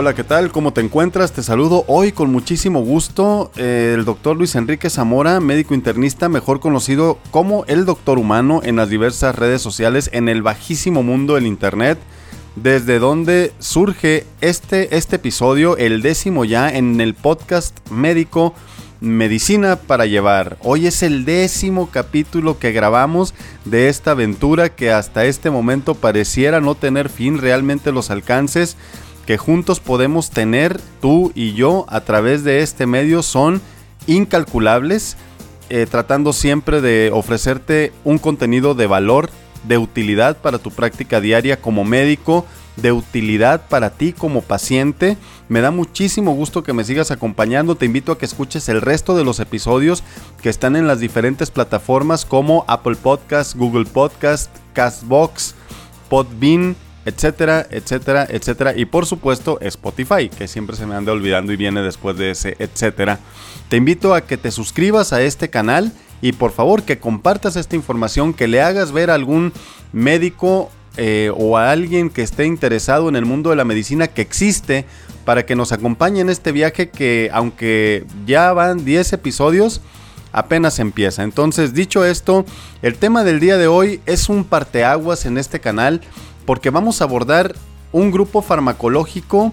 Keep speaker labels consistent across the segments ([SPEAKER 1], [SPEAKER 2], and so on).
[SPEAKER 1] Hola, ¿qué tal? ¿Cómo te encuentras? Te saludo hoy con muchísimo gusto. Eh, el doctor Luis Enrique Zamora, médico internista, mejor conocido como el doctor humano en las diversas redes sociales en el bajísimo mundo del Internet, desde donde surge este, este episodio, el décimo ya en el podcast médico Medicina para llevar. Hoy es el décimo capítulo que grabamos de esta aventura que hasta este momento pareciera no tener fin, realmente los alcances que juntos podemos tener tú y yo a través de este medio son incalculables, eh, tratando siempre de ofrecerte un contenido de valor, de utilidad para tu práctica diaria como médico, de utilidad para ti como paciente. Me da muchísimo gusto que me sigas acompañando. Te invito a que escuches el resto de los episodios que están en las diferentes plataformas como Apple Podcast, Google Podcast, Castbox, Podbean etcétera, etcétera, etcétera. Y por supuesto Spotify, que siempre se me anda olvidando y viene después de ese etcétera. Te invito a que te suscribas a este canal y por favor que compartas esta información, que le hagas ver a algún médico eh, o a alguien que esté interesado en el mundo de la medicina que existe para que nos acompañe en este viaje que aunque ya van 10 episodios, apenas empieza. Entonces, dicho esto, el tema del día de hoy es un parteaguas en este canal porque vamos a abordar un grupo farmacológico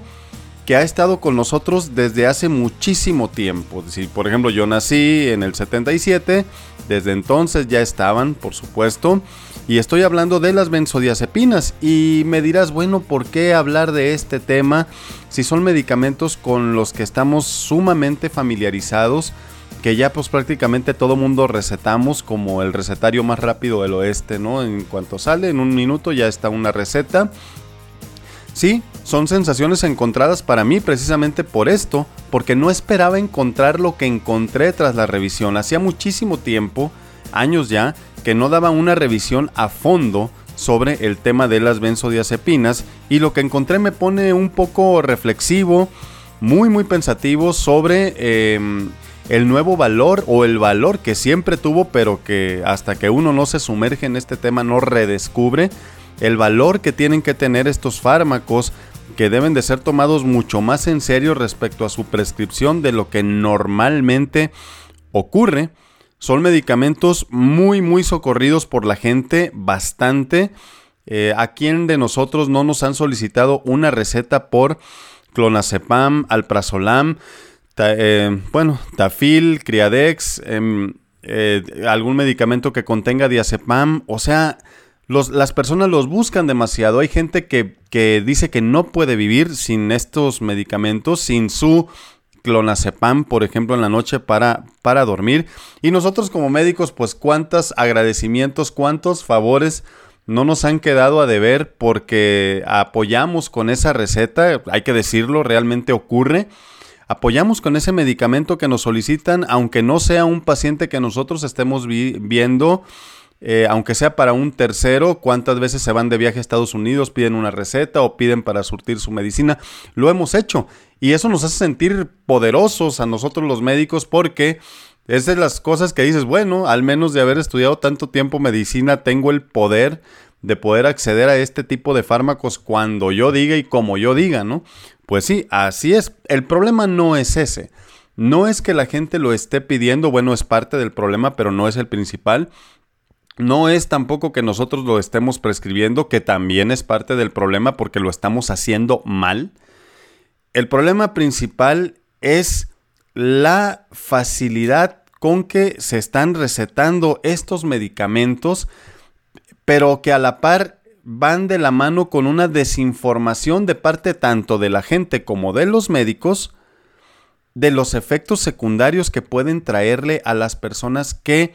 [SPEAKER 1] que ha estado con nosotros desde hace muchísimo tiempo. Si, por ejemplo, yo nací en el 77, desde entonces ya estaban, por supuesto, y estoy hablando de las benzodiazepinas. Y me dirás, bueno, ¿por qué hablar de este tema si son medicamentos con los que estamos sumamente familiarizados? Que ya pues prácticamente todo mundo recetamos como el recetario más rápido del oeste, ¿no? En cuanto sale, en un minuto ya está una receta. Sí, son sensaciones encontradas para mí precisamente por esto, porque no esperaba encontrar lo que encontré tras la revisión. Hacía muchísimo tiempo, años ya, que no daba una revisión a fondo sobre el tema de las benzodiazepinas y lo que encontré me pone un poco reflexivo, muy muy pensativo sobre em, el nuevo valor o el valor que siempre tuvo, pero que hasta que uno no se sumerge en este tema no redescubre el valor que tienen que tener estos fármacos que deben de ser tomados mucho más en serio respecto a su prescripción de lo que normalmente ocurre. Son medicamentos muy muy socorridos por la gente bastante. Eh, ¿A quién de nosotros no nos han solicitado una receta por clonazepam, alprazolam? Eh, bueno, Tafil, Criadex, em, eh, algún medicamento que contenga diazepam, o sea, las personas los buscan demasiado. Hay gente que, que, dice que no puede vivir sin estos medicamentos, sin su clonazepam, por ejemplo, en la noche para, para dormir. Y nosotros como médicos, pues cuántos agradecimientos, cuántos favores no nos han quedado a deber porque apoyamos con esa receta, hay que decirlo, realmente ocurre apoyamos con ese medicamento que nos solicitan, aunque no sea un paciente que nosotros estemos viendo, eh, aunque sea para un tercero, cuántas veces se van de viaje a Estados Unidos, piden una receta o piden para surtir su medicina. Lo hemos hecho y eso nos hace sentir poderosos a nosotros los médicos porque es de las cosas que dices, bueno, al menos de haber estudiado tanto tiempo medicina, tengo el poder de poder acceder a este tipo de fármacos cuando yo diga y como yo diga, ¿no? Pues sí, así es. El problema no es ese. No es que la gente lo esté pidiendo, bueno, es parte del problema, pero no es el principal. No es tampoco que nosotros lo estemos prescribiendo, que también es parte del problema porque lo estamos haciendo mal. El problema principal es la facilidad con que se están recetando estos medicamentos, pero que a la par van de la mano con una desinformación de parte tanto de la gente como de los médicos de los efectos secundarios que pueden traerle a las personas que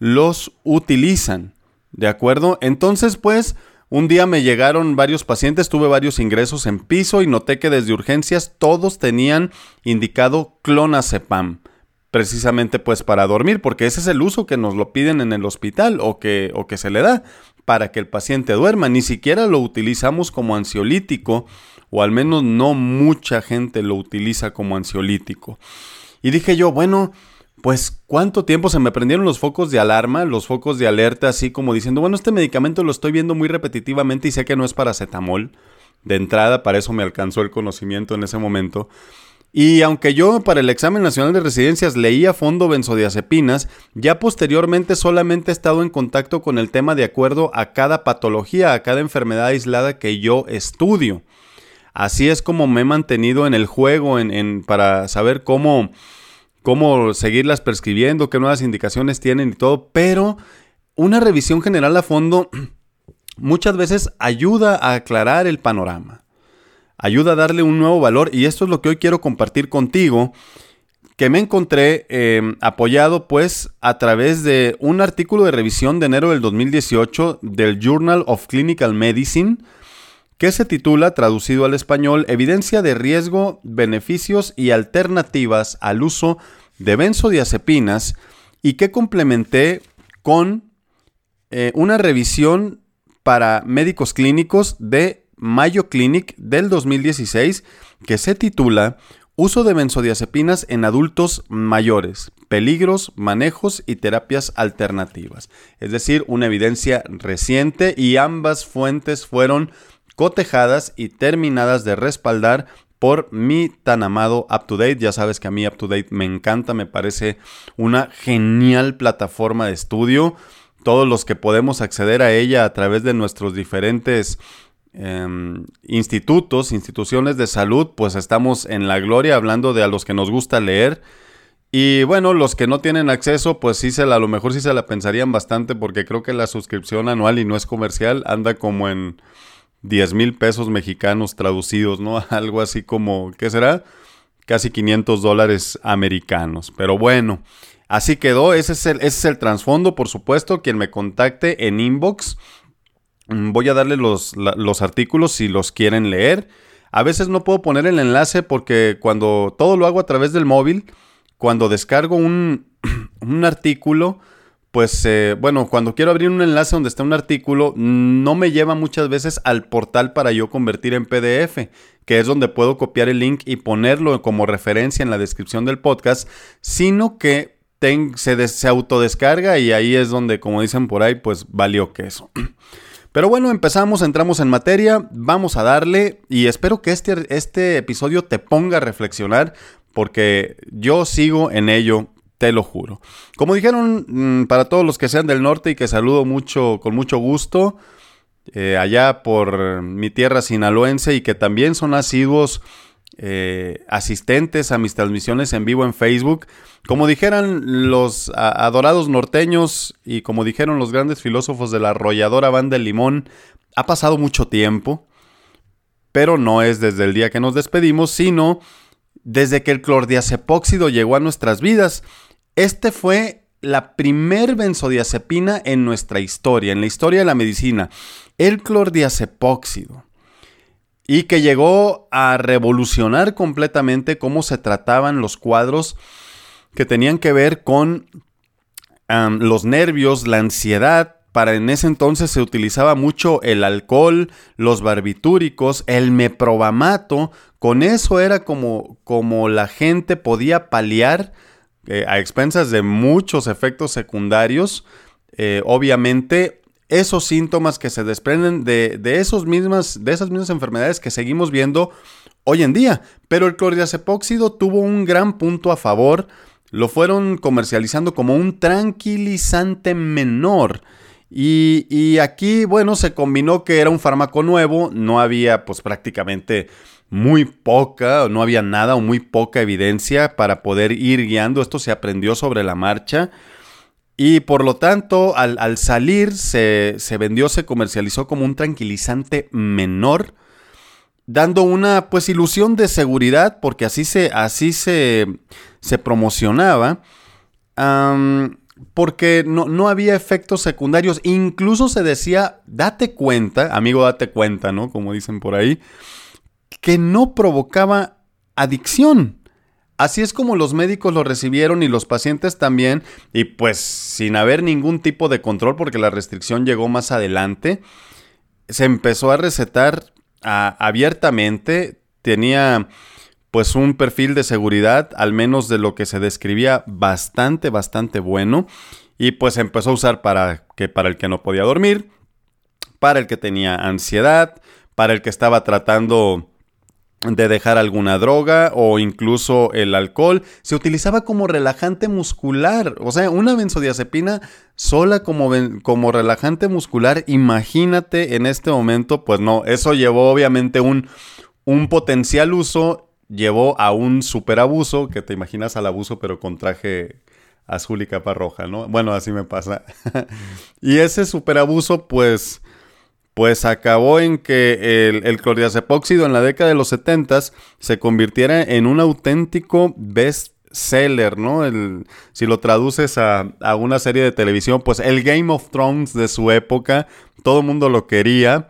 [SPEAKER 1] los utilizan. ¿De acuerdo? Entonces, pues, un día me llegaron varios pacientes, tuve varios ingresos en piso y noté que desde urgencias todos tenían indicado clonazepam precisamente pues para dormir, porque ese es el uso que nos lo piden en el hospital o que, o que se le da para que el paciente duerma. Ni siquiera lo utilizamos como ansiolítico, o al menos no mucha gente lo utiliza como ansiolítico. Y dije yo, bueno, pues cuánto tiempo se me prendieron los focos de alarma, los focos de alerta, así como diciendo, bueno, este medicamento lo estoy viendo muy repetitivamente y sé que no es paracetamol. de entrada, para eso me alcanzó el conocimiento en ese momento. Y aunque yo para el examen nacional de residencias leí a fondo benzodiazepinas, ya posteriormente solamente he estado en contacto con el tema de acuerdo a cada patología, a cada enfermedad aislada que yo estudio. Así es como me he mantenido en el juego en, para saber cómo, cómo seguirlas prescribiendo, qué nuevas indicaciones tienen y todo, pero una revisión general a fondo muchas veces ayuda a aclarar el panorama ayuda a darle un nuevo valor y esto es lo que hoy quiero compartir contigo que me encontré em, apoyado pues a través de un artículo de revisión de enero del 2018 del Journal of Clinical Medicine que se titula, traducido al español, Evidencia de riesgo, beneficios y alternativas al uso de benzodiazepinas y que complementé con eh, una revisión para médicos clínicos de Mayo Clinic del 2016 que se titula Uso de benzodiazepinas en adultos mayores, peligros, manejos y terapias alternativas. Es decir, una evidencia reciente y ambas fuentes fueron cotejadas y terminadas de respaldar por mi tan amado UpToDate. Ya sabes que a mí UpToDate me encanta, me parece una genial plataforma de estudio. Todos los que podemos acceder a ella a través de nuestros diferentes Em, institutos, instituciones de salud, pues estamos en la gloria hablando de a los que nos gusta leer. Y bueno, los que no tienen acceso, pues sí se la, a lo mejor sí se la pensarían bastante porque creo que la suscripción anual y no es comercial anda como en 10 mil pesos mexicanos traducidos, ¿no? Algo así como, ¿qué será? Casi 500 dólares americanos. Pero bueno, así quedó. Ese es el, ese es el trasfondo, por supuesto. Quien me contacte en inbox voy a darle los, artículos si los quieren leer. A veces no puedo poner el enlace porque cuando todo lo hago a través del móvil, cuando descargo un, artículo, pues eh, bueno, cuando quiero abrir un enlace donde está un artículo, no me lleva muchas veces al portal para yo convertir en PDF, que es donde puedo copiar el link y ponerlo como referencia en la descripción del podcast, sino que se, se autodescarga y ahí es donde, como dicen por ahí, pues valió queso. Pero bueno, empezamos, entramos en materia, vamos a darle y espero que este, este episodio te ponga a reflexionar porque yo sigo en ello, te lo juro. Como dijeron, mm, para todos los que sean del norte y que saludo mucho, con mucho gusto, eh, allá por mi tierra sinaloense y que también son asiduos eh, asistentes a mis transmisiones en vivo en Facebook. Como dijeran los adorados norteños y como dijeron los grandes filósofos de la arrolladora banda del limón, ha pasado mucho tiempo, pero no es desde el día que nos despedimos, sino desde que el clordiazepóxido llegó a nuestras vidas. Este fue la primer benzodiazepina en nuestra historia, en la historia de la medicina, el clordiazepóxido y que llegó a revolucionar completamente cómo se trataban los cuadros que tenían que ver con los nervios, la ansiedad. Para en ese entonces se utilizaba mucho el alcohol, los barbitúricos, el meprobamato. Con eso era como, como la gente podía paliar eh, a expensas de muchos efectos secundarios. Eh, obviamente esos síntomas que se desprenden de, esos mismas, de esas mismas enfermedades que seguimos viendo hoy en día. Pero el clordiazepóxido tuvo un gran punto a favor. Lo fueron comercializando como un tranquilizante menor. Y, y, aquí, bueno, se combinó que era un fármaco nuevo, no había pues prácticamente muy poca, no había nada o muy poca evidencia para poder ir guiando. Esto se aprendió sobre la marcha. Y por lo tanto, al, salir, se, vendió, se comercializó como un tranquilizante menor, dando una pues ilusión de seguridad, porque así se, así se, se promocionaba. porque no, no, había efectos secundarios. Incluso se decía, date cuenta, amigo, date cuenta, ¿no? Como dicen por ahí, que no provocaba adicción. Así es como los médicos lo recibieron y los pacientes también, y pues sin haber ningún tipo de control porque la restricción llegó más adelante, se empezó a recetar abiertamente, tenía pues un perfil de seguridad, al menos de lo que se describía, bastante, bastante bueno, y pues empezó a usar para, que, para el que no podía dormir, para el que tenía ansiedad, para el que estaba tratando de dejar alguna droga o incluso el alcohol. Se utilizaba como relajante muscular. O sea, una benzodiazepina sola como, como relajante muscular. Imagínate en este momento, pues no, eso llevó obviamente un, un potencial uso, llevó a un superabuso, que te imaginas al abuso pero con traje azul y capa roja, ¿no? Bueno, así me pasa. y ese superabuso, pues pues acabó en que el, el en la década de los 70 se convirtiera en un auténtico best seller, ¿no? El, si lo traduces a, una serie de televisión, pues el Game of Thrones de su época, todo el mundo lo quería,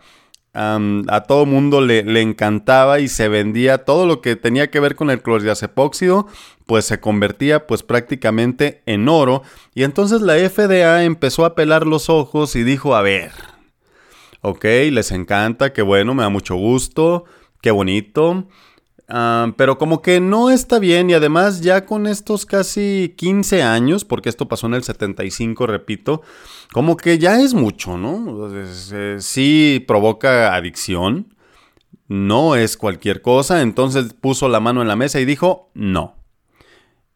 [SPEAKER 1] a todo el mundo le, le, encantaba y se vendía todo lo que tenía que ver con el clordiazepóxido, pues se convertía pues prácticamente en oro y entonces la FDA empezó a pelar los ojos y dijo, a ver, ok, les encanta, qué bueno, me da mucho gusto, qué bonito. Ah, pero como que no está bien y además ya con estos casi 15 años, porque esto pasó en el 75, repito, como que ya es mucho, ¿no? Sí provoca adicción, no es cualquier cosa, entonces puso la mano en la mesa y dijo no.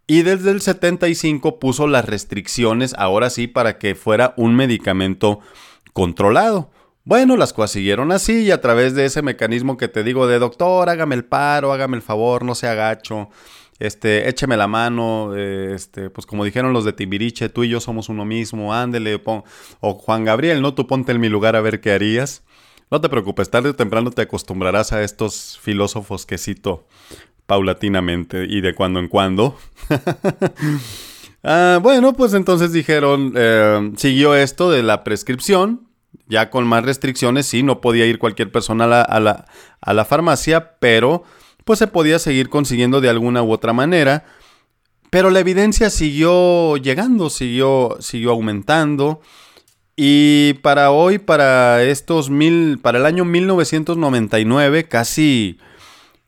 [SPEAKER 1] Y desde el 75 puso las restricciones, ahora sí, para que fuera un medicamento controlado. Bueno, las cosas siguieron así y a través de ese mecanismo que te digo de doctor, hágame el paro, hágame el favor, no sea agacho, este, écheme la mano, este, pues como dijeron los de Timbiriche, tú y yo somos uno mismo, ándele, o Juan Gabriel, ¿no? Tú ponte en mi lugar a ver qué harías. No te preocupes, tarde o temprano te acostumbrarás a estos filósofos que cito paulatinamente y de cuando en cuando. Ah, bueno, pues entonces dijeron, eh, siguió esto de la prescripción, ya con más restricciones, sí, no podía ir cualquier persona a la, a la, farmacia, pero pues se podía seguir consiguiendo de alguna u otra manera. Pero la evidencia siguió llegando, siguió, siguió aumentando. Y para hoy, para estos mil, para el año 1999, casi,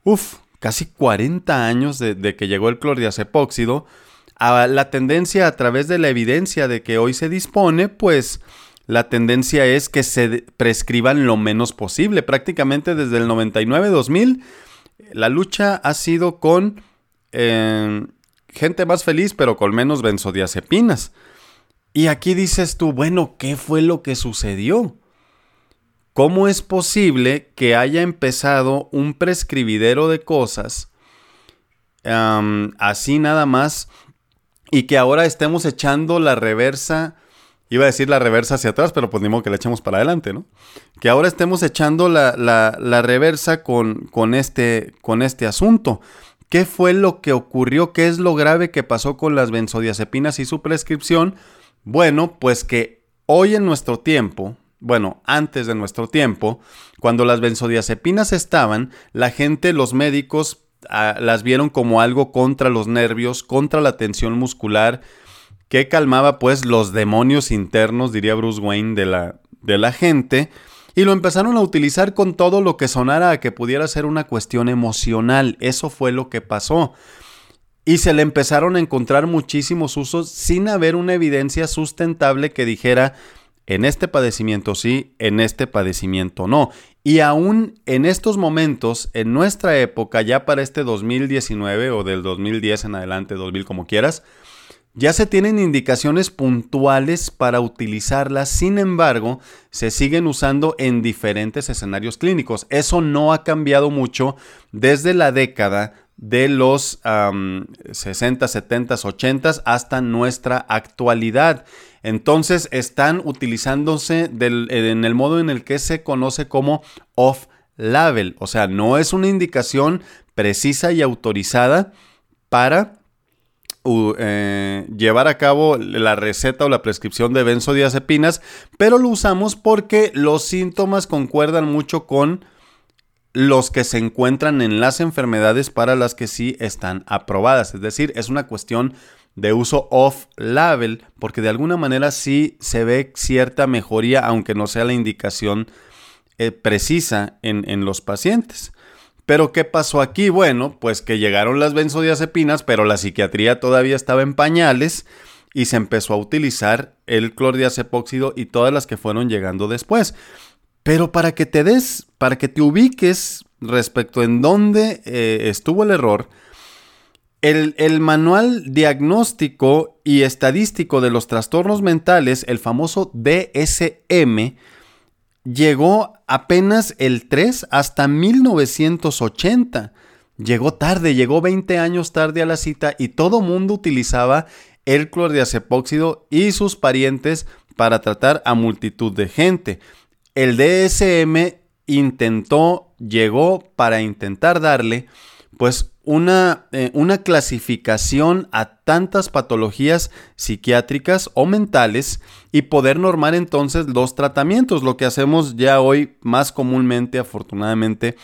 [SPEAKER 1] uff, casi 40 años de, que llegó el clordiazepóxido, a la tendencia a través de la evidencia de que hoy se dispone, pues la tendencia es que se prescriban lo menos posible. Prácticamente desde el 99-2000, la lucha ha sido con eh, gente más feliz, pero con menos benzodiazepinas. Y aquí dices tú, bueno, ¿qué fue lo que sucedió? ¿Cómo es posible que haya empezado un prescribidero de cosas así nada más y que ahora estemos echando la reversa Iba a decir la reversa hacia atrás, pero pues ni modo que la echemos para adelante, ¿no? Que ahora estemos echando la, la, reversa con, con, este, con este asunto. ¿Qué fue lo que ocurrió? ¿Qué es lo grave que pasó con las benzodiazepinas y su prescripción? Bueno, pues que hoy en nuestro tiempo, bueno, antes de nuestro tiempo, cuando las benzodiazepinas estaban, la gente, los médicos, ah, las vieron como algo contra los nervios, contra la tensión muscular, que calmaba pues los demonios internos, diría Bruce Wayne, de la, de la gente, y lo empezaron a utilizar con todo lo que sonara a que pudiera ser una cuestión emocional. Eso fue lo que pasó. Y se le empezaron a encontrar muchísimos usos sin haber una evidencia sustentable que dijera en este padecimiento sí, en este padecimiento no. Y aún en estos momentos, en nuestra época, ya para este 2019 o del 2010 en adelante, 2000 como quieras, ya se tienen indicaciones puntuales para utilizarlas, sin embargo, se siguen usando en diferentes escenarios clínicos. Eso no ha cambiado mucho desde la década de los 60, 70, 80 hasta nuestra actualidad. Entonces están utilizándose en el modo en el que se conoce como off-label, o sea, no es una indicación precisa y autorizada para eh, llevar a cabo la receta o la prescripción de benzodiazepinas, pero lo usamos porque los síntomas concuerdan mucho con los que se encuentran en las enfermedades para las que sí están aprobadas. Es decir, es una cuestión de uso off-label, porque de alguna manera sí se ve cierta mejoría, aunque no sea la indicación eh, precisa en, en los pacientes. Pero ¿qué pasó aquí? Bueno, pues que llegaron las benzodiazepinas, pero la psiquiatría todavía estaba en pañales y se empezó a utilizar el clordiazepóxido y todas las que fueron llegando después. Pero para que te des, para que te ubiques respecto en dónde eh, estuvo el error, el, el, manual diagnóstico y estadístico de los trastornos mentales, el famoso DSM, llegó apenas el 3 hasta 1980. Llegó tarde, llegó 20 años tarde a la cita y todo mundo utilizaba el clordiazepóxido y sus parientes para tratar a multitud de gente. El DSM intentó, llegó para intentar darle pues una, eh, una, clasificación a tantas patologías psiquiátricas o mentales y poder normar entonces los tratamientos, lo que hacemos ya hoy más comúnmente, afortunadamente,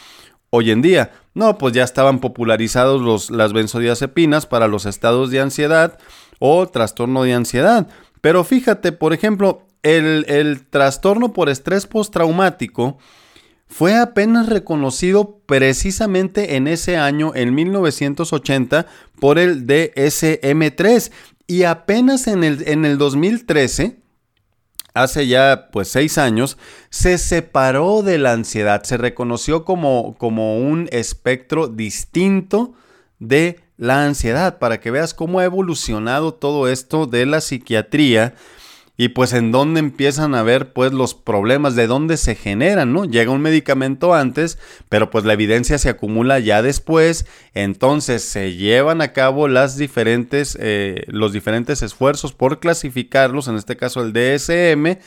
[SPEAKER 1] hoy en día. No, pues ya estaban popularizados los, las benzodiazepinas para los estados de ansiedad o trastorno de ansiedad. Pero fíjate, por ejemplo, el, el trastorno por estrés postraumático fue apenas reconocido precisamente en ese año, en 1980, por el DSM-3 y apenas en el, en el 2013 hace ya pues seis años, se separó de la ansiedad, se reconoció como, como un espectro distinto de la ansiedad, para que veas cómo ha evolucionado todo esto de la psiquiatría y pues en dónde empiezan a ver pues los problemas, de dónde se generan, ¿no? Llega un medicamento antes, pero pues la evidencia se acumula ya después, entonces se llevan a cabo las diferentes, eh, los diferentes esfuerzos por clasificarlos, en este caso el DSM,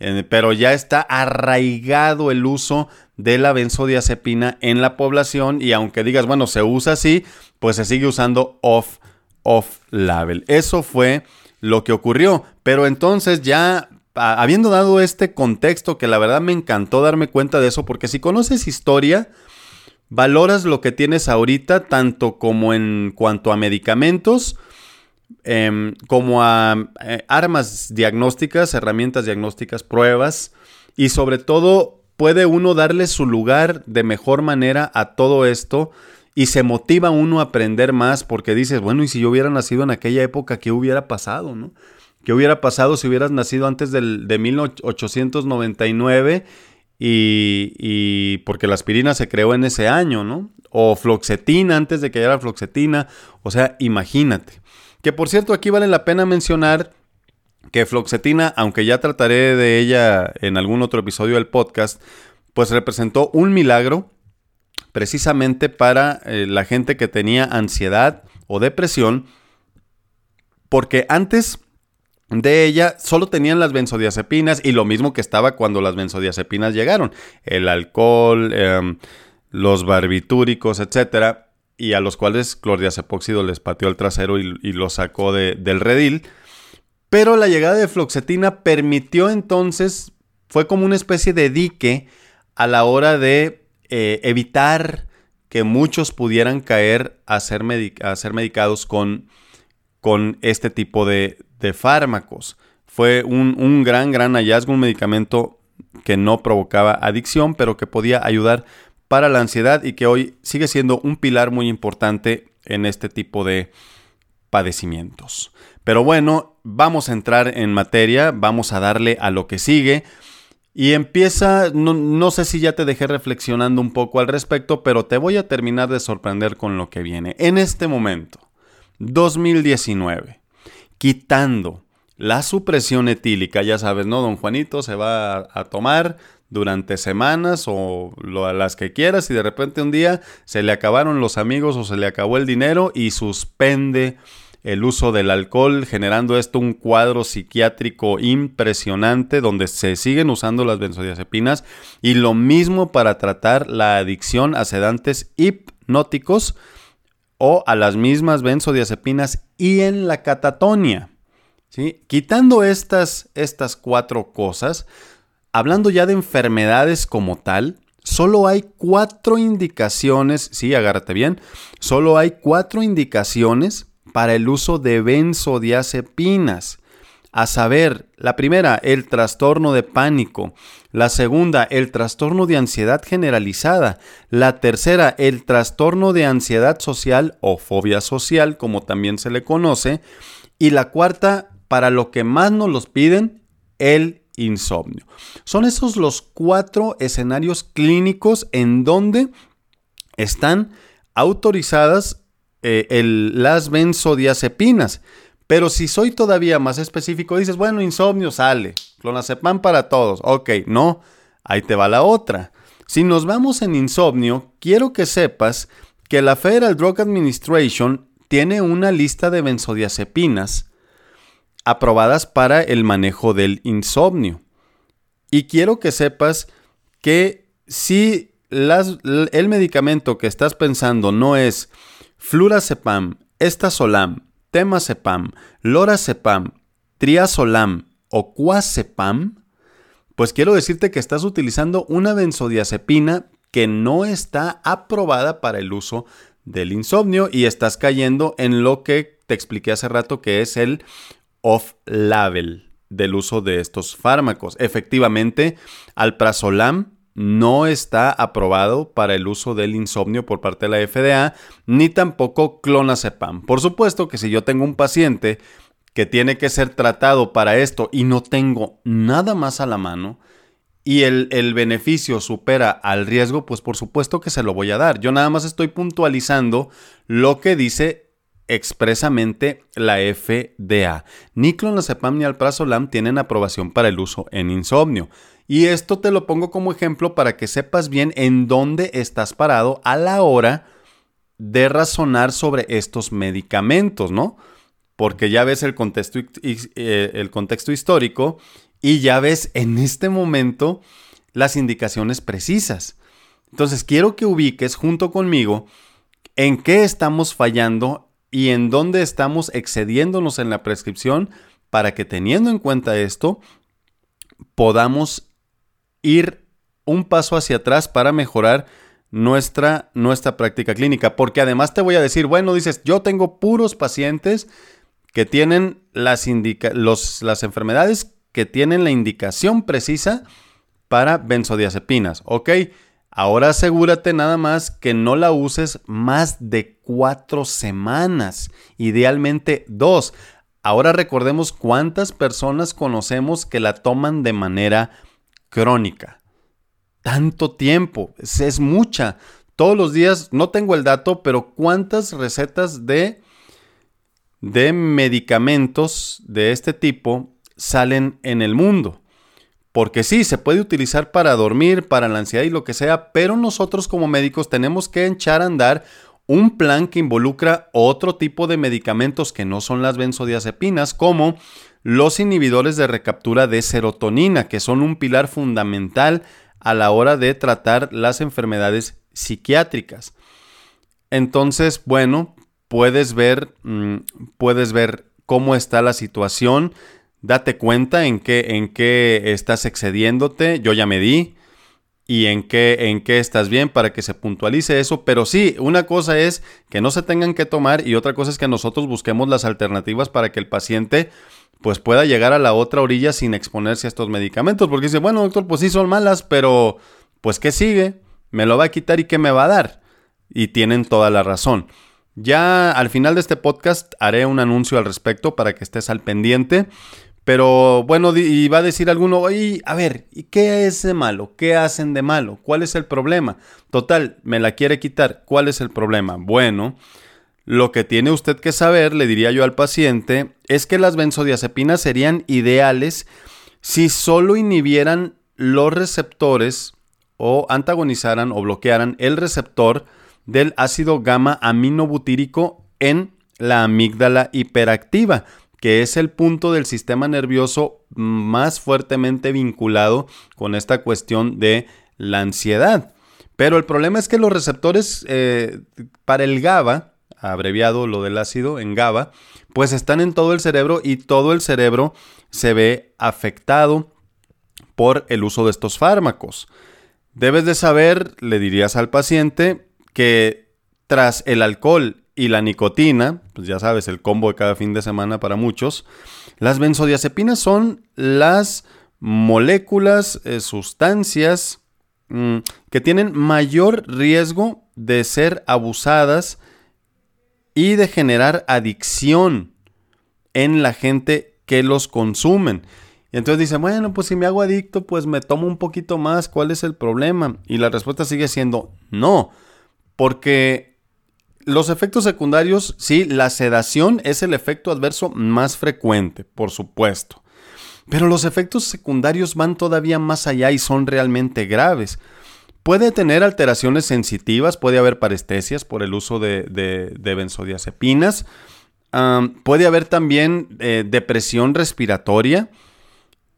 [SPEAKER 1] eh, pero ya está arraigado el uso de la benzodiazepina en la población y aunque digas, bueno, se usa así, pues se sigue usando off, off label. Eso fue lo que ocurrió. Pero entonces ya, habiendo dado este contexto, que la verdad me encantó darme cuenta de eso, porque si conoces historia, valoras lo que tienes ahorita, tanto como en cuanto a medicamentos, em, como a eh, armas diagnósticas, herramientas diagnósticas, pruebas, y sobre todo puede uno darle su lugar de mejor manera a todo esto y se motiva uno a aprender más porque dices, bueno, y si yo hubiera nacido en aquella época, ¿qué hubiera pasado? ¿no? ¿Qué hubiera pasado si hubieras nacido antes del, de 1899? Y, y, porque la aspirina se creó en ese año, ¿no? O floxetina antes de que haya floxetina. O sea, imagínate. Que por cierto, aquí vale la pena mencionar que floxetina, aunque ya trataré de ella en algún otro episodio del podcast, pues representó un milagro precisamente para eh, la gente que tenía ansiedad o depresión, porque antes de ella solo tenían las benzodiazepinas y lo mismo que estaba cuando las benzodiazepinas llegaron, el alcohol, em, los barbitúricos, etcétera, y a los cuales clordiazepóxido les pateó el trasero y, y lo sacó del redil. Pero la llegada de floxetina permitió entonces, fue como una especie de dique a la hora de eh, evitar que muchos pudieran caer a ser, medicados con, con, este tipo de, fármacos. Fue un, un, gran, gran hallazgo, un medicamento que no provocaba adicción, pero que podía ayudar para la ansiedad y que hoy sigue siendo un pilar muy importante en este tipo de padecimientos. Pero bueno, vamos a entrar en materia, vamos a darle a lo que sigue. Y empieza, no, sé si ya te dejé reflexionando un poco al respecto, pero te voy a terminar de sorprender con lo que viene. En este momento, 2019, quitando la supresión etílica, ya sabes, ¿no? Don Juanito se va a, tomar durante semanas o lo, las que quieras y de repente un día se le acabaron los amigos o se le acabó el dinero y suspende el uso del alcohol, generando esto un cuadro psiquiátrico impresionante donde se siguen usando las benzodiazepinas y lo mismo para tratar la adicción a sedantes hipnóticos o a las mismas benzodiazepinas y en la catatonia. ¿sí? Quitando estas, estas cuatro cosas, hablando ya de enfermedades como tal, solo hay cuatro indicaciones, sí, agárrate bien, solo hay cuatro indicaciones para el uso de benzodiazepinas. A saber, la primera, el trastorno de pánico. La segunda, el trastorno de ansiedad generalizada. La tercera, el trastorno de ansiedad social o fobia social, como también se le conoce. Y la cuarta, para lo que más nos los piden, el insomnio. Son esos los cuatro escenarios clínicos en donde están autorizadas eh, las benzodiazepinas. Pero si soy todavía más específico, dices, bueno, insomnio sale, clonazepam para todos. Ok, no, ahí te va la otra. Si nos vamos en insomnio, quiero que sepas que la Federal Drug Administration tiene una lista de benzodiazepinas aprobadas para el manejo del insomnio. Y quiero que sepas que si el medicamento que estás pensando no es flurazepam, estazolam, temazepam, lorazepam, triazolam o quazepam, pues quiero decirte que estás utilizando una benzodiazepina que no está aprobada para el uso del insomnio y estás cayendo en lo que te expliqué hace rato que es el off-label del uso de estos fármacos. Efectivamente, alprazolam no está aprobado para el uso del insomnio por parte de la FDA, ni tampoco clonazepam. Por supuesto que si yo tengo un paciente que tiene que ser tratado para esto y no tengo nada más a la mano y el, beneficio supera al riesgo, pues por supuesto que se lo voy a dar. Yo nada más estoy puntualizando lo que dice expresamente la FDA. Ni clonazepam ni alprazolam tienen aprobación para el uso en insomnio. Y esto te lo pongo como ejemplo para que sepas bien en dónde estás parado a la hora de razonar sobre estos medicamentos, ¿no? porque ya ves el contexto, eh, el contexto histórico y ya ves en este momento las indicaciones precisas. Entonces quiero que ubiques junto conmigo en qué estamos fallando y en dónde estamos excediéndonos en la prescripción para que teniendo en cuenta esto podamos ir un paso hacia atrás para mejorar nuestra, nuestra práctica clínica. Porque además te voy a decir, bueno, dices, yo tengo puros pacientes que tienen las, las enfermedades que tienen la indicación precisa para benzodiazepinas. Ok, ahora asegúrate nada más que no la uses más de cuatro semanas, idealmente dos. Ahora recordemos cuántas personas conocemos que la toman de manera crónica. Tanto tiempo, es, mucha. Todos los días, no tengo el dato, pero cuántas recetas de de medicamentos de este tipo salen en el mundo. Porque sí, se puede utilizar para dormir, para la ansiedad y lo que sea, pero nosotros como médicos tenemos que echar a andar un plan que involucra otro tipo de medicamentos que no son las benzodiazepinas, como los inhibidores de recaptura de serotonina, que son un pilar fundamental a la hora de tratar las enfermedades psiquiátricas. Entonces, bueno, puedes ver, mm, puedes ver cómo está la situación, date cuenta en qué, en qué estás excediéndote, yo ya me di, y en qué, en qué estás bien para que se puntualice eso. Pero sí, una cosa es que no se tengan que tomar y otra cosa es que nosotros busquemos las alternativas para que el paciente pues pueda llegar a la otra orilla sin exponerse a estos medicamentos. Porque dice, bueno, doctor, pues sí son malas, pero pues ¿qué sigue? ¿Me lo va a quitar y qué me va a dar? Y tienen toda la razón. Ya al final de este podcast haré un anuncio al respecto para que estés al pendiente. Pero bueno, y va a decir alguno, oye, a ver, ¿y qué es de malo? ¿Qué hacen de malo? ¿Cuál es el problema? Total, me la quiere quitar. ¿Cuál es el problema? Bueno, lo que tiene usted que saber, le diría yo al paciente, es que las benzodiazepinas serían ideales si solo inhibieran los receptores o antagonizaran o bloquearan el receptor del ácido gamma aminobutírico en la amígdala hiperactiva, que es el punto del sistema nervioso más fuertemente vinculado con esta cuestión de la ansiedad. Pero el problema es que los receptores eh, para el GABA, abreviado lo del ácido en GABA, pues están en todo el cerebro y todo el cerebro se ve afectado por el uso de estos fármacos. Debes de saber, le dirías al paciente, que tras el alcohol y la nicotina, pues ya sabes, el combo de cada fin de semana para muchos, las benzodiazepinas son las moléculas, eh, sustancias mm, que tienen mayor riesgo de ser abusadas y de generar adicción en la gente que los consumen. Y entonces dicen, bueno, pues si me hago adicto, pues me tomo un poquito más, ¿cuál es el problema? Y la respuesta sigue siendo no, porque los efectos secundarios, sí, la sedación es el efecto adverso más frecuente, por supuesto. Pero los efectos secundarios van todavía más allá y son realmente graves. Puede tener alteraciones sensitivas, puede haber parestesias por el uso de, benzodiazepinas, puede haber también eh, depresión respiratoria,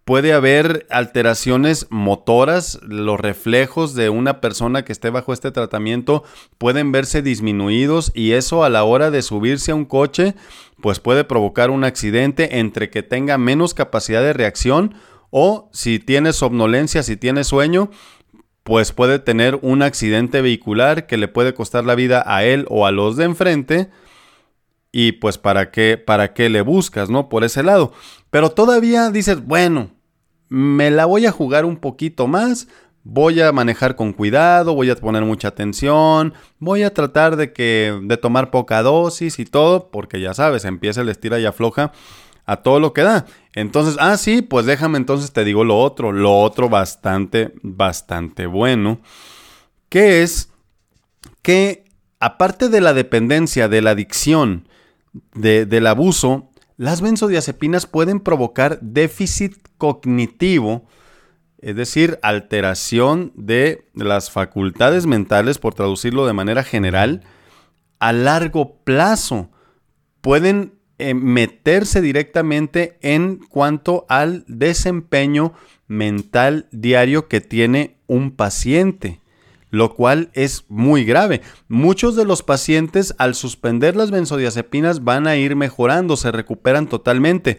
[SPEAKER 1] puede haber alteraciones motoras, los reflejos de una persona que esté bajo este tratamiento pueden verse disminuidos y eso a la hora de subirse a un coche pues puede provocar un accidente entre que tenga menos capacidad de reacción o si tiene somnolencia, si tiene sueño, pues puede tener un accidente vehicular que le puede costar la vida a él o a los de enfrente. Y pues para qué, para qué le buscas, ¿no? Por ese lado. Pero todavía dices, bueno, me la voy a jugar un poquito más, voy a manejar con cuidado, voy a poner mucha atención, voy a tratar de que de tomar poca dosis y todo, porque ya sabes, empieza el estira y afloja a todo lo que da. Entonces, ah, sí, pues déjame entonces te digo lo otro, lo otro bastante, bastante bueno, que es que aparte de la dependencia, de la adicción, del abuso, las benzodiazepinas pueden provocar déficit cognitivo, es decir, alteración de las facultades mentales, por traducirlo de manera general, a largo plazo. Pueden eh, meterse directamente en cuanto al desempeño mental diario que tiene un paciente, lo cual es muy grave. Muchos de los pacientes al suspender las benzodiazepinas van a ir mejorando, se recuperan totalmente.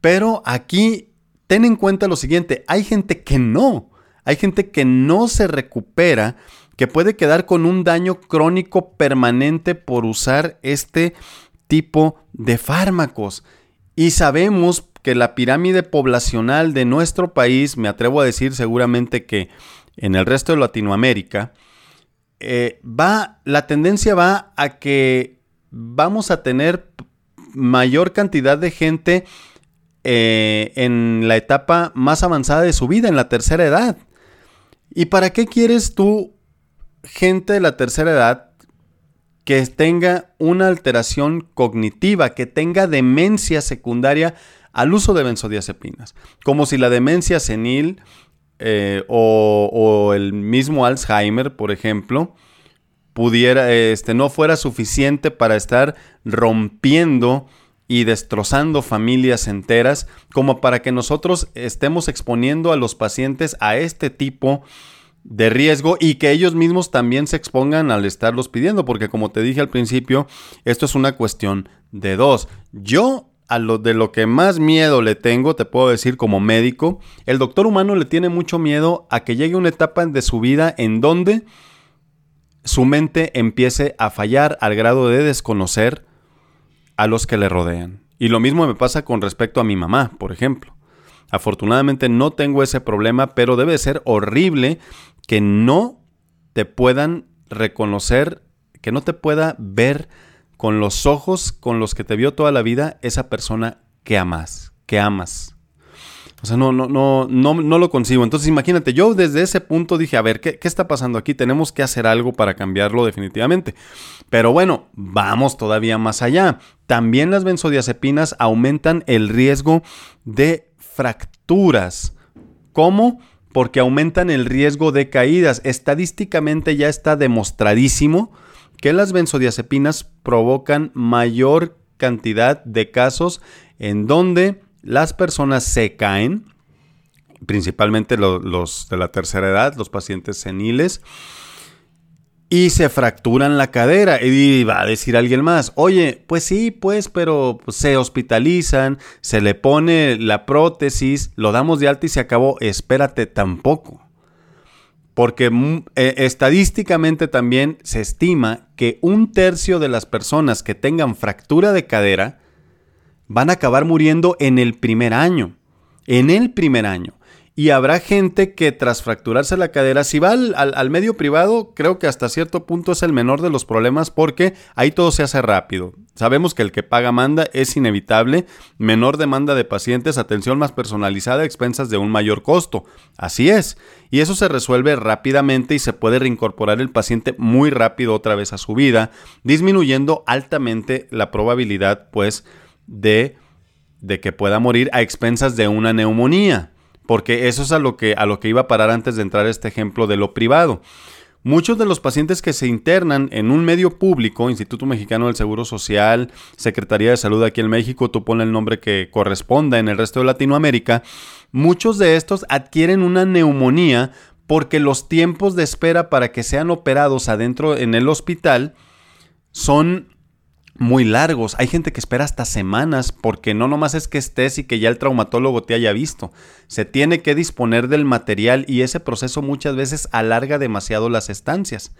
[SPEAKER 1] Pero aquí ten en cuenta lo siguiente, hay gente que no, hay gente que no se recupera, que puede quedar con un daño crónico permanente por usar este tipo de fármacos. Y sabemos que la pirámide poblacional de nuestro país, me atrevo a decir seguramente que en el resto de Latinoamérica, eh, va, la tendencia va a que vamos a tener mayor cantidad de gente eh, en la etapa más avanzada de su vida, en la tercera edad. ¿Y para qué quieres tú, gente de la tercera edad, que tenga una alteración cognitiva, que tenga demencia secundaria al uso de benzodiazepinas. Como si la demencia senil eh, o, el mismo Alzheimer, por ejemplo, pudiera, este, no fuera suficiente para estar rompiendo y destrozando familias enteras, como para que nosotros estemos exponiendo a los pacientes a este tipo de de riesgo y que ellos mismos también se expongan al estarlos pidiendo, porque como te dije al principio, esto es una cuestión de dos. Yo a lo de lo que más miedo le tengo, te puedo decir como médico, el doctor humano le tiene mucho miedo a que llegue una etapa de su vida en donde su mente empiece a fallar al grado de desconocer a los que le rodean. Y lo mismo me pasa con respecto a mi mamá, por ejemplo. Afortunadamente no tengo ese problema, pero debe ser horrible que no te puedan reconocer, que no te pueda ver con los ojos con los que te vio toda la vida esa persona que amas, que amas. O sea, no, no, no, no, no lo consigo. Entonces, imagínate, yo desde ese punto dije, a ver, ¿qué, ¿qué está pasando aquí? Tenemos que hacer algo para cambiarlo definitivamente. Pero bueno, vamos todavía más allá. También las benzodiazepinas aumentan el riesgo de fracturas. ¿Cómo? Porque aumentan el riesgo de caídas. Estadísticamente ya está demostradísimo que las benzodiazepinas provocan mayor cantidad de casos en donde las personas se caen, principalmente los, de la tercera edad, los pacientes seniles, y se fracturan la cadera. Y va a decir alguien más, oye, pues sí, pues, pero se hospitalizan, se le pone la prótesis, lo damos de alta y se acabó. Espérate tampoco. Porque mm, e, estadísticamente también se estima que un tercio de las personas que tengan fractura de cadera van a acabar muriendo en el primer año. En el primer año. Y habrá gente que tras fracturarse la cadera, si va al, medio privado, creo que hasta cierto punto es el menor de los problemas porque ahí todo se hace rápido. Sabemos que el que paga manda es inevitable, menor demanda de pacientes, atención más personalizada expensas de un mayor costo. Así es. Y eso se resuelve rápidamente y se puede reincorporar el paciente muy rápido otra vez a su vida, disminuyendo altamente la probabilidad pues de, de que pueda morir a expensas de una neumonía porque eso es a lo que, a lo que iba a parar antes de entrar este ejemplo de lo privado. Muchos de los pacientes que se internan en un medio público, Instituto Mexicano del Seguro Social, Secretaría de Salud aquí en México, tú pon el nombre que corresponda en el resto de Latinoamérica, muchos de estos adquieren una neumonía porque los tiempos de espera para que sean operados adentro en el hospital son muy largos. Hay gente que espera hasta semanas porque no nomás es que estés y que ya el traumatólogo te haya visto. Se tiene que disponer del material y ese proceso muchas veces alarga demasiado las estancias.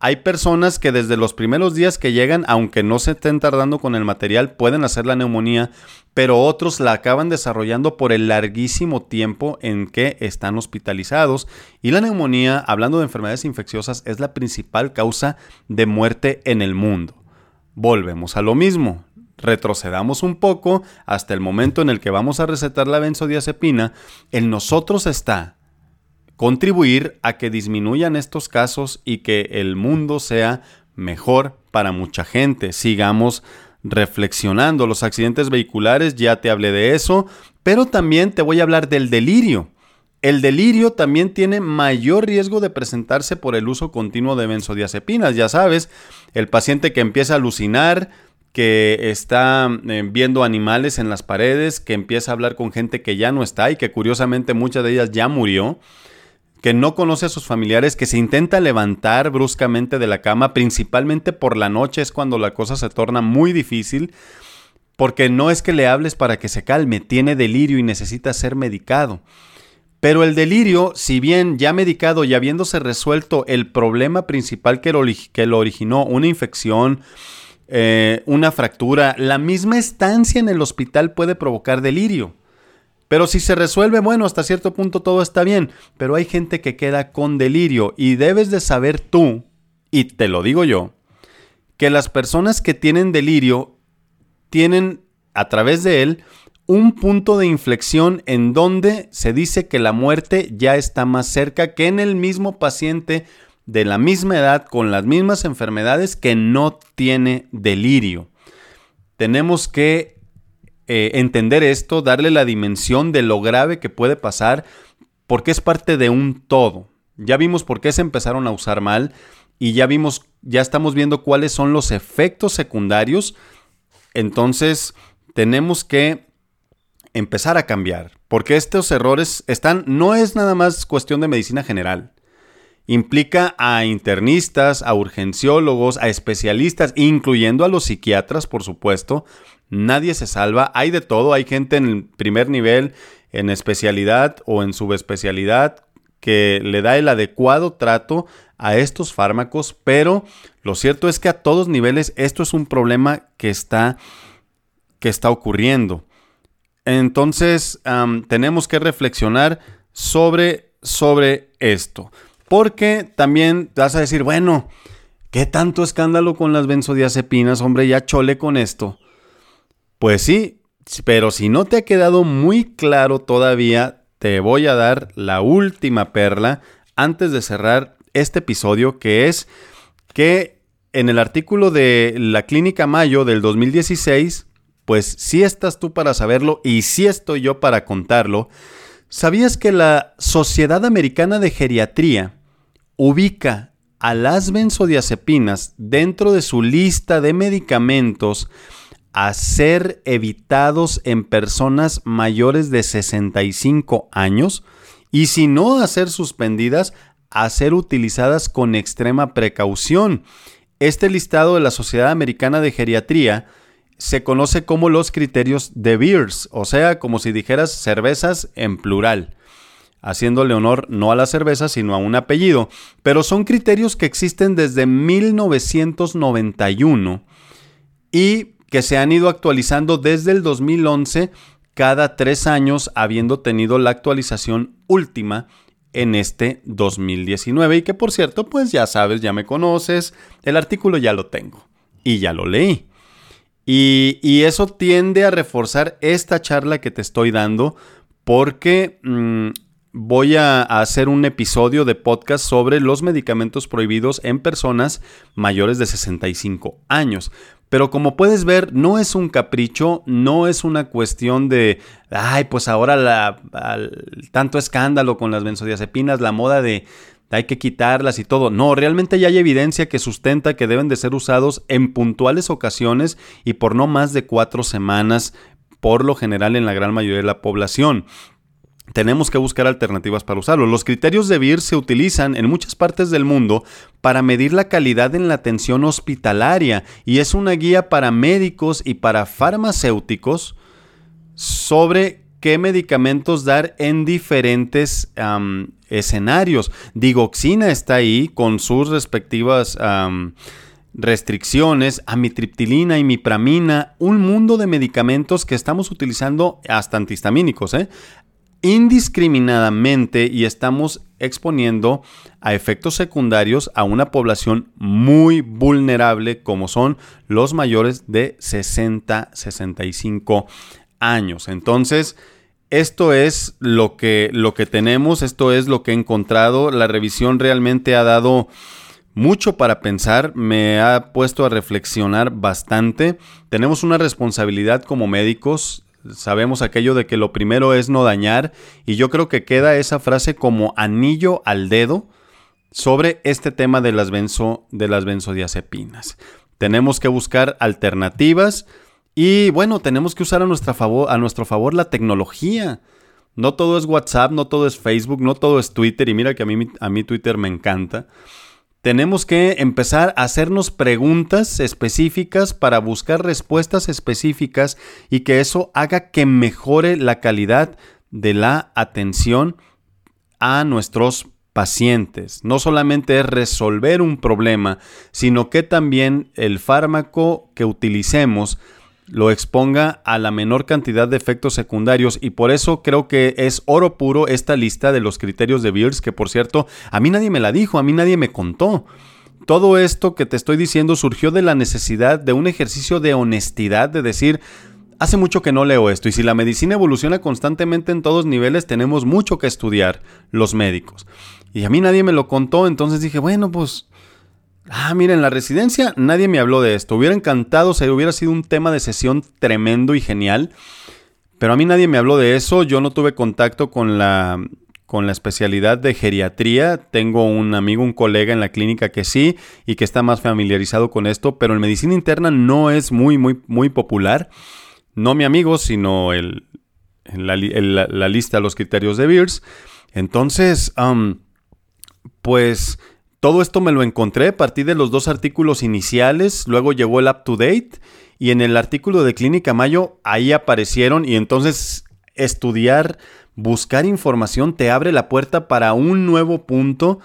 [SPEAKER 1] Hay personas que desde los primeros días que llegan, aunque no se estén tardando con el material, pueden hacer la neumonía, pero otros la acaban desarrollando por el larguísimo tiempo en que están hospitalizados. Y la neumonía, hablando de enfermedades infecciosas, es la principal causa de muerte en el mundo volvemos a lo mismo. Retrocedamos un poco hasta el momento en el que vamos a recetar la benzodiazepina. En nosotros está contribuir a que disminuyan estos casos y que el mundo sea mejor para mucha gente. Sigamos reflexionando. Los accidentes vehiculares, ya te hablé de eso, pero también te voy a hablar del delirio. El delirio también tiene mayor riesgo de presentarse por el uso continuo de benzodiazepinas. Ya sabes, el paciente que empieza a alucinar, que está eh, viendo animales en las paredes, que empieza a hablar con gente que ya no está y que curiosamente muchas de ellas ya murió, que no conoce a sus familiares, que se intenta levantar bruscamente de la cama, principalmente por la noche es cuando la cosa se torna muy difícil, porque no es que le hables para que se calme, tiene delirio y necesita ser medicado. Pero el delirio, si bien ya medicado y habiéndose resuelto el problema principal que lo, originó, una infección, eh, una fractura, la misma estancia en el hospital puede provocar delirio. Pero si se resuelve, bueno, hasta cierto punto todo está bien, pero hay gente que queda con delirio y debes de saber tú, y te lo digo yo, que las personas que tienen delirio tienen a través de él un punto de inflexión en donde se dice que la muerte ya está más cerca que en el mismo paciente de la misma edad con las mismas enfermedades que no tiene delirio. Tenemos que eh, entender esto, darle la dimensión de lo grave que puede pasar porque es parte de un todo. Ya vimos por qué se empezaron a usar mal y ya vimos, ya estamos viendo cuáles son los efectos secundarios. Entonces, tenemos que empezar a cambiar, porque estos errores están, no es nada más cuestión de medicina general. Implica a internistas, a urgenciólogos, a especialistas, incluyendo a los psiquiatras, por supuesto. Nadie se salva, hay de todo, hay gente en el primer nivel, en especialidad o en subespecialidad, que le da el adecuado trato a estos fármacos, pero lo cierto es que a todos niveles esto es un problema que está, que está ocurriendo. Entonces tenemos que reflexionar sobre, sobre esto. Porque también vas a decir, bueno, ¿qué tanto escándalo con las benzodiazepinas? Hombre, ya chole con esto. Pues sí, pero si no te ha quedado muy claro todavía, te voy a dar la última perla antes de cerrar este episodio, que es que en el artículo de la Clínica Mayo del 2016 pues sí estás tú para saberlo y sí estoy yo para contarlo. ¿Sabías que la Sociedad Americana de Geriatría ubica a las benzodiazepinas dentro de su lista de medicamentos a ser evitados en personas mayores de 65 años y si no a ser suspendidas, a ser utilizadas con extrema precaución? Este listado de la Sociedad Americana de Geriatría se conoce como los criterios de Beers, o sea, como si dijeras cervezas en plural, haciéndole honor no a la cerveza, sino a un apellido, pero son criterios que existen desde 1991 y que se han ido actualizando desde el 2011 cada tres años, habiendo tenido la actualización última en este 2019 y que por cierto, pues ya sabes, ya me conoces, el artículo ya lo tengo y ya lo leí. Y, eso tiende a reforzar esta charla que te estoy dando porque mm, voy a, hacer un episodio de podcast sobre los medicamentos prohibidos en personas mayores de 65 años. Pero como puedes ver, no es un capricho, no es una cuestión de, ay, pues ahora la, tanto escándalo con las benzodiazepinas, la moda de hay que quitarlas y todo. No, realmente ya hay evidencia que sustenta que deben de ser usados en puntuales ocasiones y por no más de cuatro semanas, por lo general en la gran mayoría de la población tenemos que buscar alternativas para usarlo. Los criterios de BIR se utilizan en muchas partes del mundo para medir la calidad en la atención hospitalaria y es una guía para médicos y para farmacéuticos sobre qué medicamentos dar en diferentes escenarios. Digoxina está ahí con sus respectivas... restricciones, amitriptilina y mipramina, un mundo de medicamentos que estamos utilizando hasta antihistamínicos, ¿eh? indiscriminadamente y estamos exponiendo a efectos secundarios a una población muy vulnerable como son los mayores de 60, 65 años. Entonces, esto es lo que, lo que tenemos, esto es lo que he encontrado. La revisión realmente ha dado mucho para pensar, me ha puesto a reflexionar bastante. Tenemos una responsabilidad como médicos sabemos aquello de que lo primero es no dañar y yo creo que queda esa frase como anillo al dedo sobre este tema de las, benzo, de las benzodiazepinas. Tenemos que buscar alternativas y bueno, tenemos que usar a, nuestra favor, a nuestro favor la tecnología. No todo es WhatsApp, no todo es Facebook, no todo es Twitter y mira que a mí, a mí Twitter me encanta tenemos que empezar a hacernos preguntas específicas para buscar respuestas específicas y que eso haga que mejore la calidad de la atención a nuestros pacientes. No solamente es resolver un problema, sino que también el fármaco que utilicemos lo exponga a la menor cantidad de efectos secundarios y por eso creo que es oro puro esta lista de los criterios de Beers, que por cierto, a mí nadie me la dijo, a mí nadie me contó. Todo esto que te estoy diciendo surgió de la necesidad de un ejercicio de honestidad, de decir, hace mucho que no leo esto y si la medicina evoluciona constantemente en todos niveles, tenemos mucho que estudiar los médicos. Y a mí nadie me lo contó, entonces dije, bueno, pues Ah, mira, en la residencia nadie me habló de esto. Hubiera encantado, o hubiera sido un tema de sesión tremendo y genial. Pero a mí nadie me habló de eso. Yo no tuve contacto con la, con la especialidad de geriatría. Tengo un amigo, un colega en la clínica que sí y que está más familiarizado con esto. Pero en medicina interna no es muy, muy, muy popular. No mi amigo, sino el, la, lista, los criterios de Beers. Entonces, pues todo esto me lo encontré a partir de los dos artículos iniciales, luego llegó el up to date y en el artículo de Clínica Mayo ahí aparecieron y entonces estudiar, buscar información te abre la puerta para un nuevo punto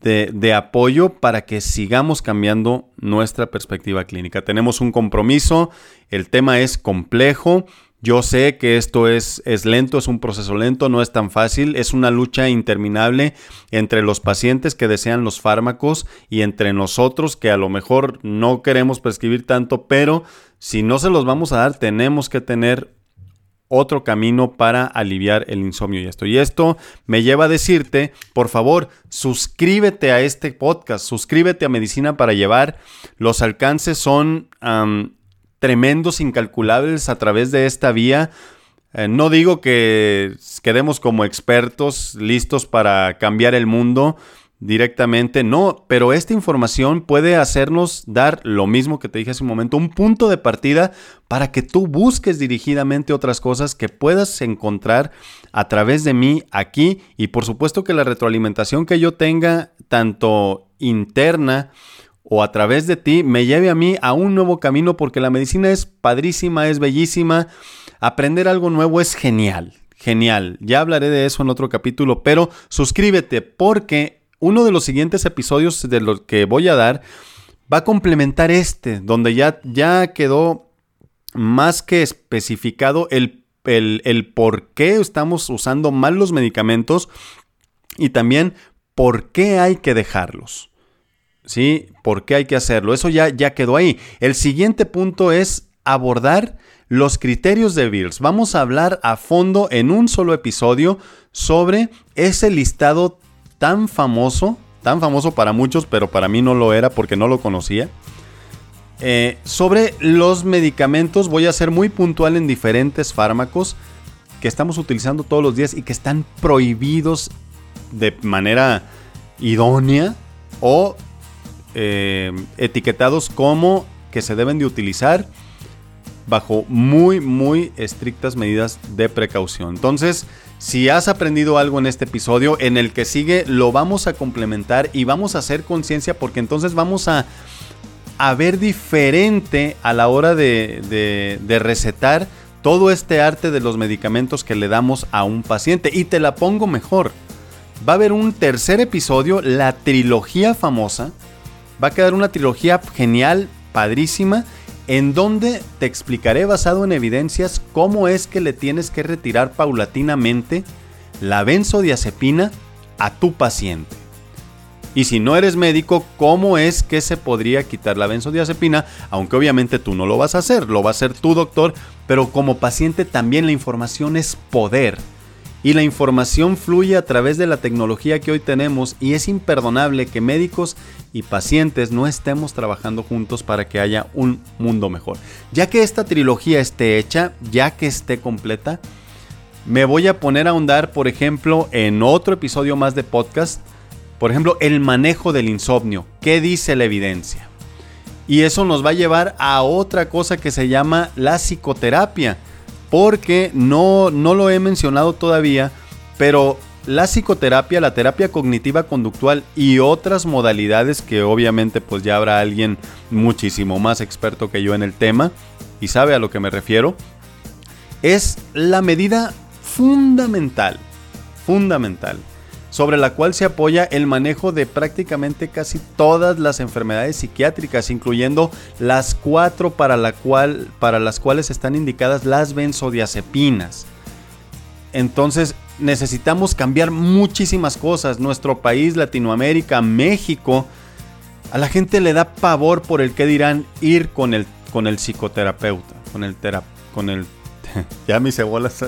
[SPEAKER 1] de, de, apoyo para que sigamos cambiando nuestra perspectiva clínica. Tenemos un compromiso, el tema es complejo, yo sé que esto es, es lento, es un proceso lento, no es tan fácil, es una lucha interminable entre los pacientes que desean los fármacos y entre nosotros que a lo mejor no queremos prescribir tanto, pero si no se los vamos a dar, tenemos que tener otro camino para aliviar el insomnio y esto. Y esto me lleva a decirte, por favor, suscríbete a este podcast, suscríbete a Medicina para Llevar. Los alcances son tremendos, incalculables a través de esta vía. Eh, no digo que quedemos como expertos listos para cambiar el mundo directamente, no, pero esta información puede hacernos dar lo mismo que te dije hace un momento, un punto de partida para que tú busques dirigidamente otras cosas que puedas encontrar a través de mí aquí y por supuesto que la retroalimentación que yo tenga, tanto interna, o a través de ti me lleve a mí a un nuevo camino porque la medicina es padrísima, es bellísima. Aprender algo nuevo es genial, genial. Ya hablaré de eso en otro capítulo, pero suscríbete porque uno de los siguientes episodios de los que voy a dar va a complementar este, donde ya, ya quedó más que especificado el el, el por qué estamos usando mal los medicamentos y también por qué hay que dejarlos. ¿Sí? ¿Por qué hay que hacerlo? Eso ya, ya quedó ahí. El siguiente punto es abordar los criterios de Bills. Vamos a hablar a fondo en un solo episodio sobre ese listado tan famoso, tan famoso para muchos, pero para mí no lo era porque no lo conocía. Eh, sobre los medicamentos, voy a ser muy puntual en diferentes fármacos que estamos utilizando todos los días y que están prohibidos de manera idónea o eh, etiquetados como que se deben de utilizar bajo muy muy estrictas medidas de precaución. Entonces, si has aprendido algo en este episodio, en el que sigue lo vamos a complementar y vamos a hacer conciencia porque entonces vamos a, a ver diferente a la hora de, de recetar todo este arte de los medicamentos que le damos a un paciente. Y te la pongo mejor. Va a haber un tercer episodio, la trilogía famosa. Va a quedar una trilogía genial, padrísima, en donde te explicaré basado en evidencias cómo es que le tienes que retirar paulatinamente la benzodiazepina a tu paciente. Y si no eres médico, ¿cómo es que se podría quitar la benzodiazepina? Aunque obviamente tú no lo vas a hacer, lo va a hacer tu doctor, pero como paciente también la información es poder. Y la información fluye a través de la tecnología que hoy tenemos y es imperdonable que médicos y pacientes no estemos trabajando juntos para que haya un mundo mejor. Ya que esta trilogía esté hecha, ya que esté completa, me voy a poner a ahondar, por ejemplo, en otro episodio más de podcast, por ejemplo, el manejo del insomnio. ¿Qué dice la evidencia? Y eso nos va a llevar a otra cosa que se llama la psicoterapia porque no, no lo he mencionado todavía, pero la psicoterapia, la terapia cognitiva conductual y otras modalidades que obviamente pues ya habrá alguien muchísimo más experto que yo en el tema y sabe a lo que me refiero, es la medida fundamental, fundamental sobre la cual se apoya el manejo de prácticamente casi todas las enfermedades psiquiátricas, incluyendo las cuatro para, las cuales están indicadas las benzodiazepinas. Entonces necesitamos cambiar muchísimas cosas. Nuestro país, Latinoamérica, México, a la gente le da pavor por el que dirán ir con el, con el psicoterapeuta, con el con el ya mis cebolas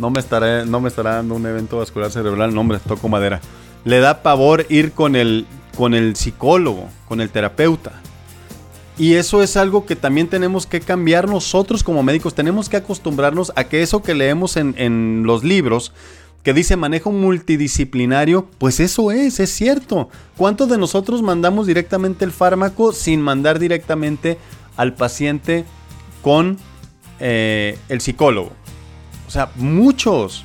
[SPEAKER 1] no me estará, no me estará dando un evento vascular cerebral, no, hombre, toco madera. Le da pavor ir con el, con el psicólogo, con el terapeuta. Y eso es algo que también tenemos que cambiar nosotros como médicos. Tenemos que acostumbrarnos a que eso que leemos en, en los libros, que dice manejo multidisciplinario, pues eso es, es cierto. ¿Cuántos de nosotros mandamos directamente el fármaco sin mandar directamente al paciente con eh, el psicólogo? O sea, muchos.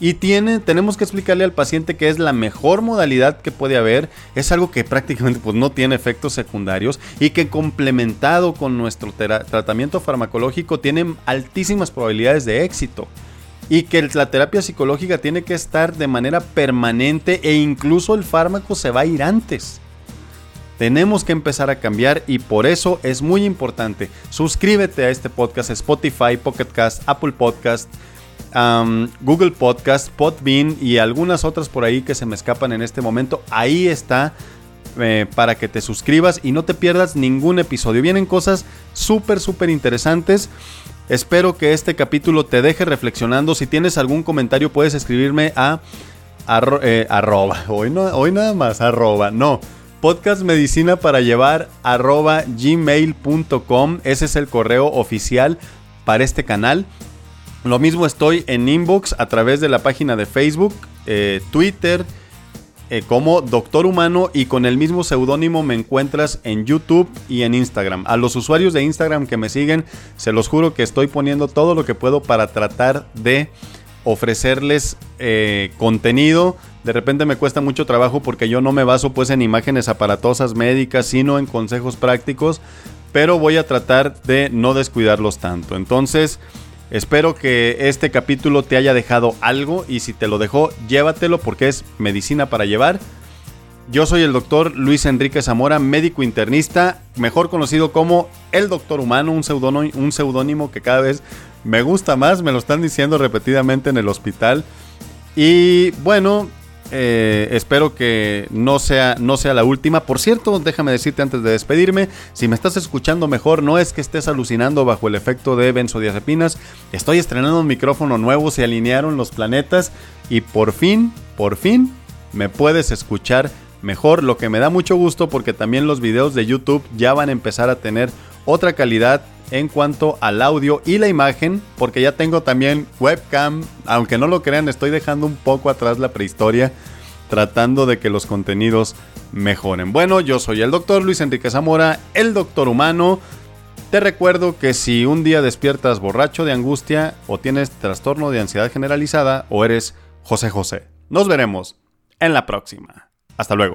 [SPEAKER 1] Y tiene, tenemos que explicarle al paciente que es la mejor modalidad que puede haber. Es algo que prácticamente pues, no tiene efectos secundarios y que complementado con nuestro tratamiento farmacológico tiene altísimas probabilidades de éxito. Y que la terapia psicológica tiene que estar de manera permanente e incluso el fármaco se va a ir antes. Tenemos que empezar a cambiar y por eso es muy importante. Suscríbete a este podcast, Spotify, Pocket Cast, Apple Podcast, Google Podcast, Podbean y algunas otras por ahí que se me escapan en este momento. Ahí está eh, para que te suscribas y no te pierdas ningún episodio. Vienen cosas súper, súper interesantes. Espero que este capítulo te deje reflexionando. Si tienes algún comentario puedes escribirme a eh, arroba. Hoy, no, hoy nada más, arroba. No Podcast Medicina para llevar gmail.com. Ese es el correo oficial para este canal. Lo mismo estoy en inbox a través de la página de Facebook, eh, Twitter, eh, como Doctor Humano y con el mismo seudónimo me encuentras en YouTube y en Instagram. A los usuarios de Instagram que me siguen, se los juro que estoy poniendo todo lo que puedo para tratar de ofrecerles eh, contenido de repente me cuesta mucho trabajo porque yo no me baso pues en imágenes aparatosas médicas, sino en consejos prácticos, pero voy a tratar de no descuidarlos tanto. Entonces, espero que este capítulo te haya dejado algo y si te lo dejó, llévatelo porque es medicina para llevar. Yo soy el doctor Luis Enrique Zamora, médico internista, mejor conocido como el doctor humano, un seudónimo, que cada vez me gusta más, me lo están diciendo repetidamente en el hospital. Y bueno, eh, espero que no sea, no sea la última. Por cierto, déjame decirte antes de despedirme, si me estás escuchando mejor, no es que estés alucinando bajo el efecto de benzodiazepinas. Estoy estrenando un micrófono nuevo, se alinearon los planetas y por fin, por fin, me puedes escuchar mejor, lo que me da mucho gusto porque también los videos de YouTube ya van a empezar a tener otra calidad en cuanto al audio y la imagen, porque ya tengo también webcam, aunque no lo crean, estoy dejando un poco atrás la prehistoria, tratando de que los contenidos mejoren. Bueno, yo soy el doctor Luis Enrique Zamora, el doctor humano. Te recuerdo que si un día despiertas borracho de angustia o tienes trastorno de ansiedad generalizada o eres José José. Nos veremos en la próxima. Hasta luego.